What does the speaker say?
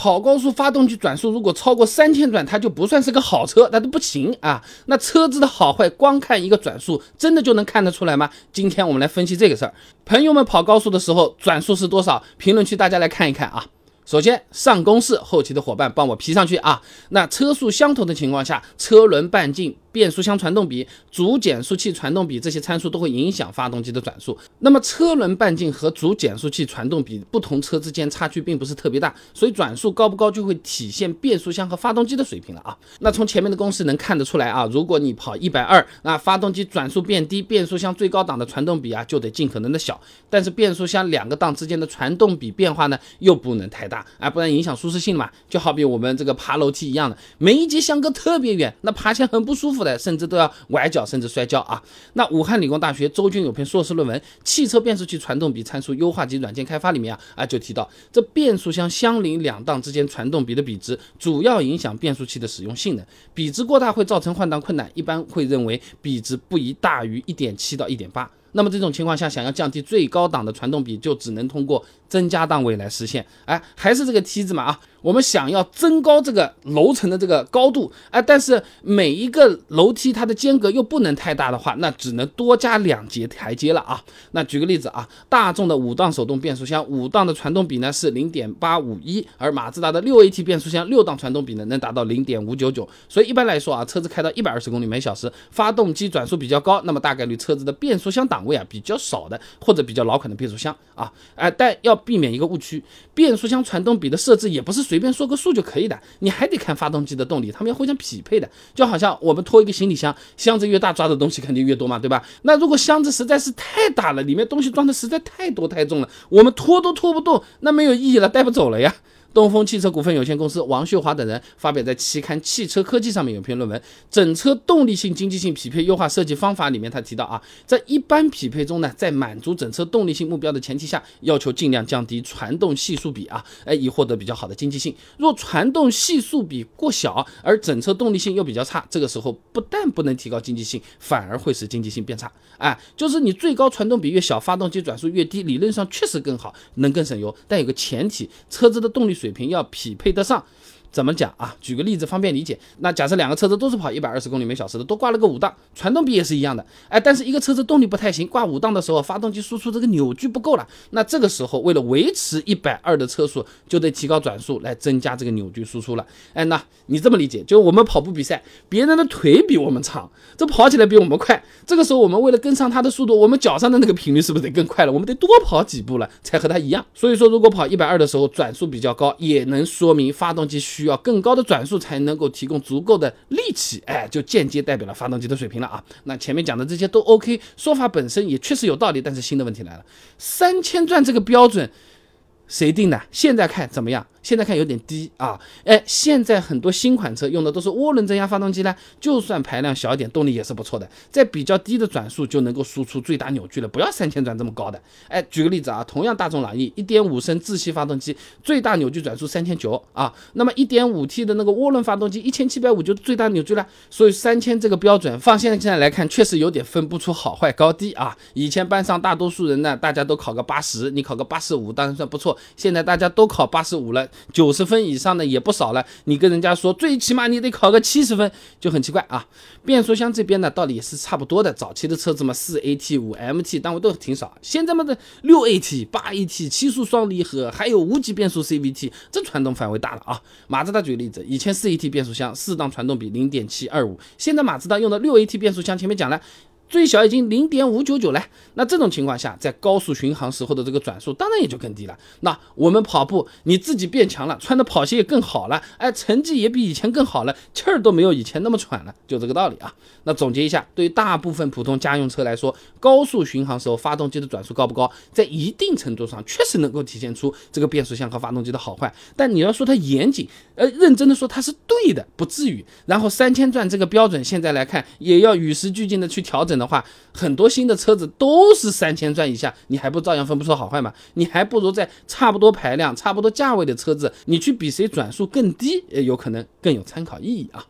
跑高速发动机转速如果超过三千转，它就不算是个好车，那都不行啊。那车子的好坏，光看一个转速，真的就能看得出来吗？今天我们来分析这个事儿。朋友们跑高速的时候，转速是多少？评论区大家来看一看啊。首先上公式，后期的伙伴帮我批上去啊。那车速相同的情况下，车轮半径。变速箱传动比、主减速器传动比这些参数都会影响发动机的转速。那么车轮半径和主减速器传动比不同车之间差距并不是特别大，所以转速高不高就会体现变速箱和发动机的水平了啊。那从前面的公式能看得出来啊，如果你跑一百二，那发动机转速变低，变速箱最高档的传动比啊就得尽可能的小。但是变速箱两个档之间的传动比变化呢又不能太大啊，不然影响舒适性嘛。就好比我们这个爬楼梯一样的，每一节相隔特别远，那爬起来很不舒服。的，甚至都要崴脚，甚至摔跤啊！那武汉理工大学周军有篇硕士论文《汽车变速器传动比参数优化及软件开发》里面啊啊就提到，这变速箱相邻两档之间传动比的比值，主要影响变速器的使用性能。比值过大会造成换挡困难，一般会认为比值不宜大于一点七到一点八。那么这种情况下，想要降低最高档的传动比，就只能通过增加档位来实现。哎，还是这个梯子嘛啊。我们想要增高这个楼层的这个高度，哎，但是每一个楼梯它的间隔又不能太大的话，那只能多加两节台阶了啊。那举个例子啊，大众的五档手动变速箱五档的传动比呢是零点八五一，而马自达的六 AT 变速箱六档传动比呢能达到零点五九九。所以一般来说啊，车子开到一百二十公里每小时，发动机转速比较高，那么大概率车子的变速箱档位啊比较少的或者比较老款的变速箱啊，哎，但要避免一个误区，变速箱传动比的设置也不是随便说个数就可以的，你还得看发动机的动力，他们要互相匹配的。就好像我们拖一个行李箱，箱子越大抓的东西肯定越多嘛，对吧？那如果箱子实在是太大了，里面东西装的实在太多太重了，我们拖都拖不动，那没有意义了，带不走了呀。东风汽车股份有限公司王秀华等人发表在期刊《汽车科技》上面有篇论文《整车动力性经济性匹配优化设计方法》里面，他提到啊，在一般匹配中呢，在满足整车动力性目标的前提下，要求尽量降低传动系数比啊，哎，以获得比较好的经济性。若传动系数比过小，而整车动力性又比较差，这个时候不但不能提高经济性，反而会使经济性变差。哎，就是你最高传动比越小，发动机转速越低，理论上确实更好，能更省油，但有个前提，车子的动力。水平要匹配得上。怎么讲啊？举个例子方便理解。那假设两个车子都是跑一百二十公里每小时的，都挂了个五档，传动比也是一样的。哎，但是一个车子动力不太行，挂五档的时候，发动机输出这个扭矩不够了。那这个时候为了维持一百二的车速，就得提高转速来增加这个扭矩输出了。哎，那你这么理解，就我们跑步比赛，别人的腿比我们长，这跑起来比我们快。这个时候我们为了跟上他的速度，我们脚上的那个频率是不是得更快了？我们得多跑几步了，才和他一样。所以说，如果跑一百二的时候转速比较高，也能说明发动机需需要更高的转。转速才能够提供足够的力气，哎，就间接代表了发动机的水平了啊。那前面讲的这些都 OK，说法本身也确实有道理，但是新的问题来了，三千转这个标准谁定的？现在看怎么样？现在看有点低啊，哎，现在很多新款车用的都是涡轮增压发动机呢，就算排量小一点，动力也是不错的，在比较低的转速就能够输出最大扭矩了，不要三千转这么高的。哎，举个例子啊，同样大众朗逸1.5升自吸发动机，最大扭矩转速三千九啊，那么 1.5T 的那个涡轮发动机一千七百五就最大扭矩了，所以三千这个标准放现在现在来看，确实有点分不出好坏高低啊。以前班上大多数人呢，大家都考个八十，你考个八十五当然算不错，现在大家都考八十五了。九十分以上的也不少了，你跟人家说最起码你得考个七十分，就很奇怪啊。变速箱这边呢，道理也是差不多的。早期的车子嘛，四 AT、五 MT 单位都挺少，现在嘛的六 AT、八 AT、七速双离合，还有无级变速 CVT，这传动范围大了啊。马自达举个例子，以前四 AT 变速箱四档传动比零点七二五，现在马自达用的六 AT 变速箱，前面讲了。最小已经零点五九九了，那这种情况下，在高速巡航时候的这个转速当然也就更低了。那我们跑步，你自己变强了，穿的跑鞋也更好了，哎，成绩也比以前更好了，气儿都没有以前那么喘了，就这个道理啊。那总结一下，对于大部分普通家用车来说，高速巡航时候发动机的转速高不高，在一定程度上确实能够体现出这个变速箱和发动机的好坏。但你要说它严谨，呃，认真的说它是对的，不至于。然后三千转这个标准现在来看，也要与时俱进的去调整。的话，很多新的车子都是三千转以下，你还不照样分不出好坏吗？你还不如在差不多排量、差不多价位的车子，你去比谁转速更低，有可能更有参考意义啊。